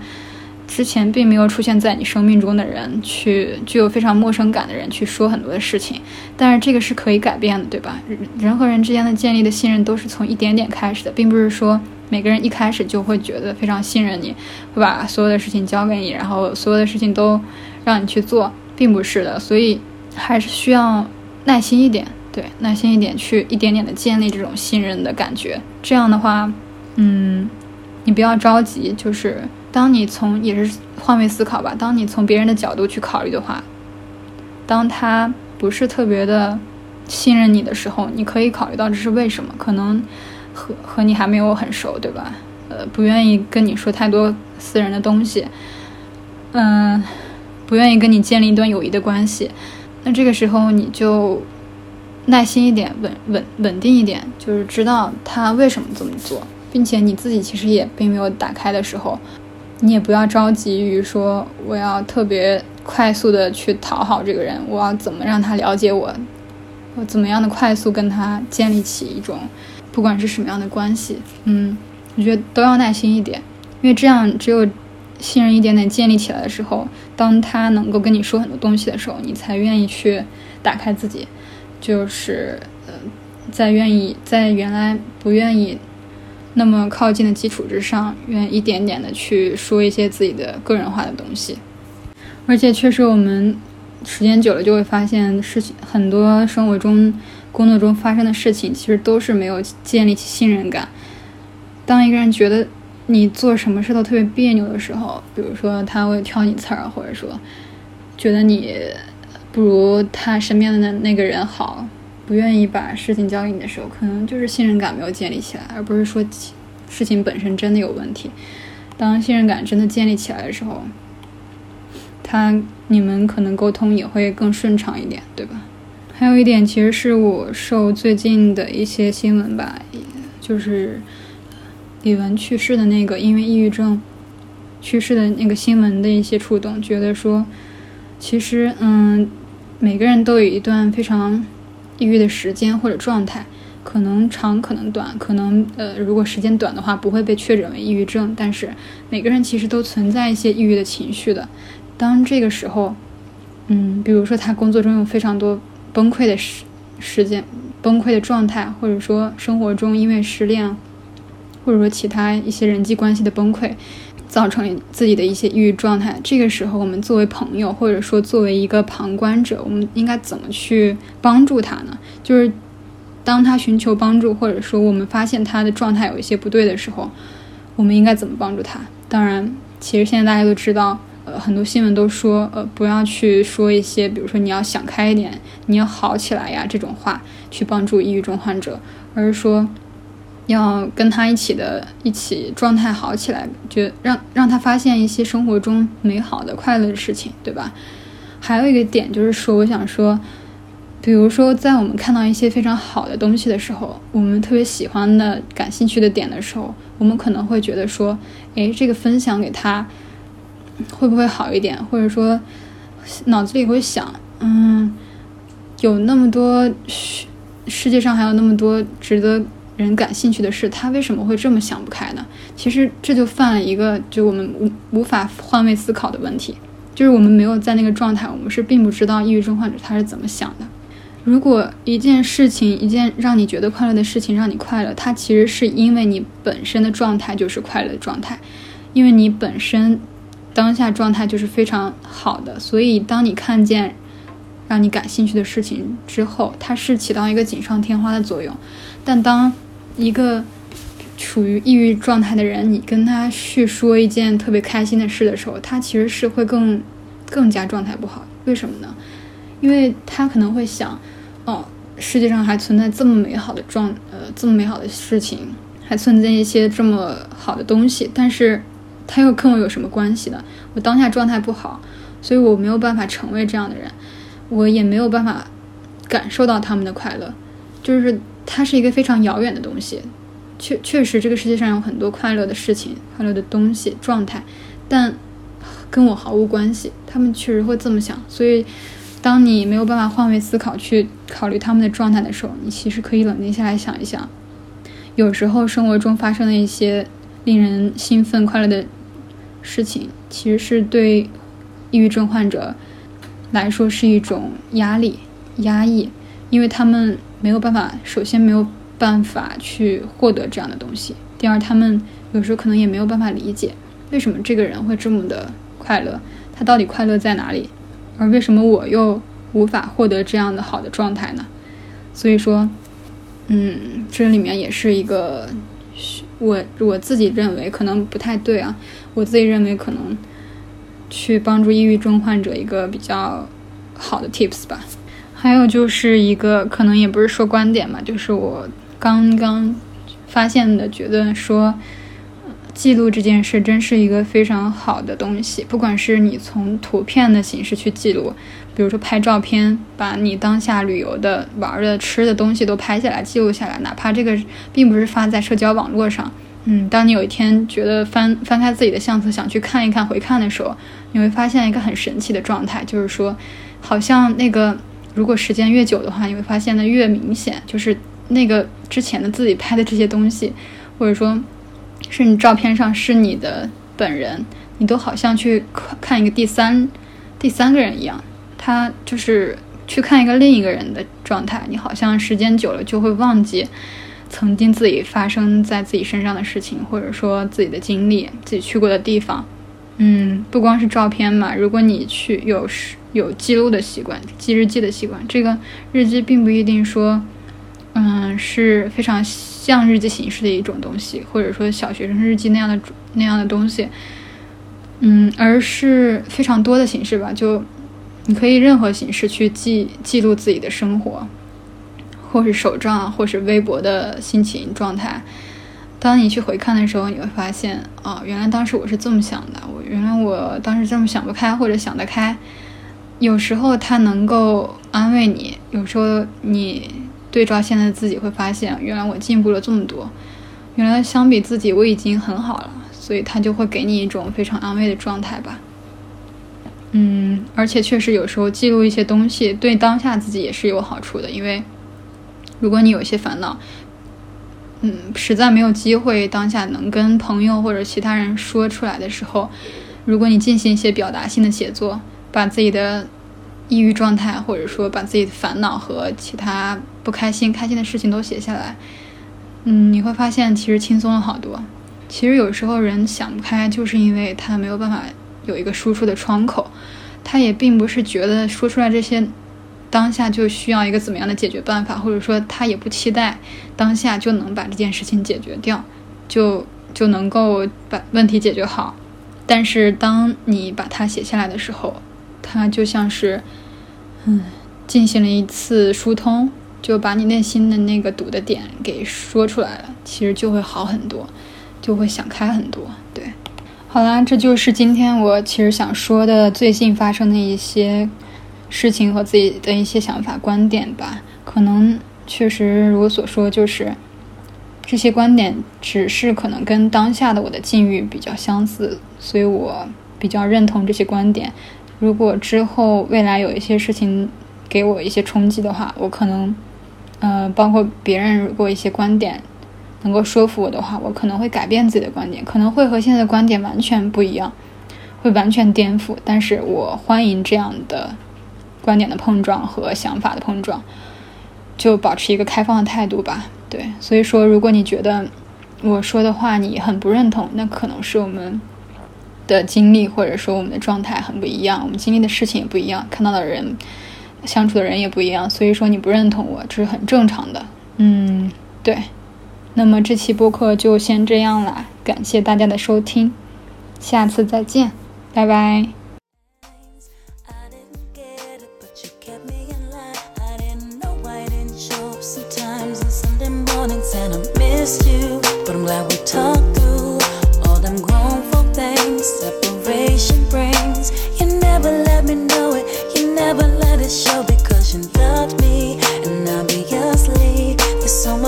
之前并没有出现在你生命中的人去具有非常陌生感的人去说很多的事情。但是这个是可以改变的，对吧？人和人之间的建立的信任都是从一点点开始的，并不是说每个人一开始就会觉得非常信任你，会把所有的事情交给你，然后所有的事情都让你去做，并不是的。所以还是需要耐心一点。对，耐心一点，去一点点的建立这种信任的感觉。这样的话，嗯，你不要着急。就是当你从也是换位思考吧，当你从别人的角度去考虑的话，当他不是特别的信任你的时候，你可以考虑到这是为什么？可能和和你还没有很熟，对吧？呃，不愿意跟你说太多私人的东西，嗯，不愿意跟你建立一段友谊的关系。那这个时候你就。耐心一点，稳稳稳定一点，就是知道他为什么这么做，并且你自己其实也并没有打开的时候，你也不要着急于说我要特别快速的去讨好这个人，我要怎么让他了解我，我怎么样的快速跟他建立起一种不管是什么样的关系，嗯，我觉得都要耐心一点，因为这样只有信任一点点建立起来的时候，当他能够跟你说很多东西的时候，你才愿意去打开自己。就是呃，在愿意在原来不愿意那么靠近的基础之上，愿一点点的去说一些自己的个人化的东西。而且确实，我们时间久了就会发现，事情很多生活中、工作中发生的事情，其实都是没有建立起信任感。当一个人觉得你做什么事都特别别扭的时候，比如说他会挑你刺儿，或者说觉得你。不如他身边的那那个人好，不愿意把事情交给你的时候，可能就是信任感没有建立起来，而不是说事情本身真的有问题。当信任感真的建立起来的时候，他你们可能沟通也会更顺畅一点，对吧？还有一点，其实是我受最近的一些新闻吧，就是李玟去世的那个因为抑郁症去世的那个新闻的一些触动，觉得说，其实嗯。每个人都有一段非常抑郁的时间或者状态，可能长可能短，可能呃，如果时间短的话不会被确诊为抑郁症，但是每个人其实都存在一些抑郁的情绪的。当这个时候，嗯，比如说他工作中有非常多崩溃的时时间、崩溃的状态，或者说生活中因为失恋，或者说其他一些人际关系的崩溃。造成自己的一些抑郁状态，这个时候我们作为朋友，或者说作为一个旁观者，我们应该怎么去帮助他呢？就是当他寻求帮助，或者说我们发现他的状态有一些不对的时候，我们应该怎么帮助他？当然，其实现在大家都知道，很多新闻都说，呃，不要去说一些，比如说你要想开一点，你要好起来呀这种话，去帮助抑郁症患者，而是说。要跟他一起的，一起状态好起来，就让让他发现一些生活中美好的、快乐的事情，对吧？还有一个点就是说，我想说，比如说在我们看到一些非常好的东西的时候，我们特别喜欢的、感兴趣的点的时候，我们可能会觉得说，诶，这个分享给他会不会好一点？或者说，脑子里会想，嗯，有那么多世界上还有那么多值得。人感兴趣的事，他为什么会这么想不开呢？其实这就犯了一个就我们无无法换位思考的问题，就是我们没有在那个状态，我们是并不知道抑郁症患者他是怎么想的。如果一件事情，一件让你觉得快乐的事情让你快乐，它其实是因为你本身的状态就是快乐的状态，因为你本身当下状态就是非常好的，所以当你看见让你感兴趣的事情之后，它是起到一个锦上添花的作用，但当一个处于抑郁状态的人，你跟他去说一件特别开心的事的时候，他其实是会更更加状态不好。为什么呢？因为他可能会想，哦，世界上还存在这么美好的状，呃，这么美好的事情，还存在一些这么好的东西，但是他又跟我有什么关系呢？我当下状态不好，所以我没有办法成为这样的人，我也没有办法感受到他们的快乐，就是它是一个非常遥远的东西。确确实，这个世界上有很多快乐的事情、快乐的东西、状态，但跟我毫无关系。他们确实会这么想，所以当你没有办法换位思考去考虑他们的状态的时候，你其实可以冷静下来想一想，有时候生活中发生的一些令人兴奋、快乐的事情，其实是对抑郁症患者来说是一种压力、压抑，因为他们没有办法，首先没有。办法去获得这样的东西。第二，他们有时候可能也没有办法理解为什么这个人会这么的快乐，他到底快乐在哪里？而为什么我又无法获得这样的好的状态呢？所以说，嗯，这里面也是一个我我自己认为可能不太对啊。我自己认为可能去帮助抑郁症患者一个比较好的 tips 吧。还有就是一个可能也不是说观点嘛，就是我。刚刚发现的，觉得说记录这件事真是一个非常好的东西。不管是你从图片的形式去记录，比如说拍照片，把你当下旅游的、玩的、吃的东西都拍下来、记录下来，哪怕这个并不是发在社交网络上，嗯，当你有一天觉得翻翻开自己的相册，想去看一看、回看的时候，你会发现一个很神奇的状态，就是说，好像那个如果时间越久的话，你会发现的越明显，就是那个。之前的自己拍的这些东西，或者说，是你照片上是你的本人，你都好像去看一个第三、第三个人一样。他就是去看一个另一个人的状态，你好像时间久了就会忘记曾经自己发生在自己身上的事情，或者说自己的经历、自己去过的地方。嗯，不光是照片嘛，如果你去有有记录的习惯、记日记的习惯，这个日记并不一定说。嗯，是非常像日记形式的一种东西，或者说小学生日记那样的那样的东西。嗯，而是非常多的形式吧，就你可以任何形式去记记录自己的生活，或是手账，或是微博的心情状态。当你去回看的时候，你会发现，哦，原来当时我是这么想的，我原来我当时这么想不开，或者想得开。有时候它能够安慰你，有时候你。对照现在的自己，会发现原来我进步了这么多，原来相比自己我已经很好了，所以他就会给你一种非常安慰的状态吧。嗯，而且确实有时候记录一些东西，对当下自己也是有好处的，因为如果你有一些烦恼，嗯，实在没有机会当下能跟朋友或者其他人说出来的时候，如果你进行一些表达性的写作，把自己的。抑郁状态，或者说把自己的烦恼和其他不开心、开心的事情都写下来，嗯，你会发现其实轻松了好多。其实有时候人想不开，就是因为他没有办法有一个输出的窗口，他也并不是觉得说出来这些当下就需要一个怎么样的解决办法，或者说他也不期待当下就能把这件事情解决掉，就就能够把问题解决好。但是当你把它写下来的时候，它就像是，嗯，进行了一次疏通，就把你内心的那个堵的点给说出来了，其实就会好很多，就会想开很多。对，好啦，这就是今天我其实想说的最近发生的一些事情和自己的一些想法观点吧。可能确实如我所说，就是这些观点只是可能跟当下的我的境遇比较相似，所以我比较认同这些观点。如果之后未来有一些事情给我一些冲击的话，我可能，呃，包括别人如果一些观点能够说服我的话，我可能会改变自己的观点，可能会和现在的观点完全不一样，会完全颠覆。但是我欢迎这样的观点的碰撞和想法的碰撞，就保持一个开放的态度吧。对，所以说，如果你觉得我说的话你很不认同，那可能是我们。的经历或者说我们的状态很不一样，我们经历的事情也不一样，看到的人、相处的人也不一样，所以说你不认同我，这是很正常的。嗯，对。那么这期播客就先这样了，感谢大家的收听，下次再见，拜拜。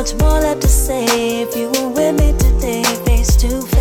much more left to say if you were with me today, face to face.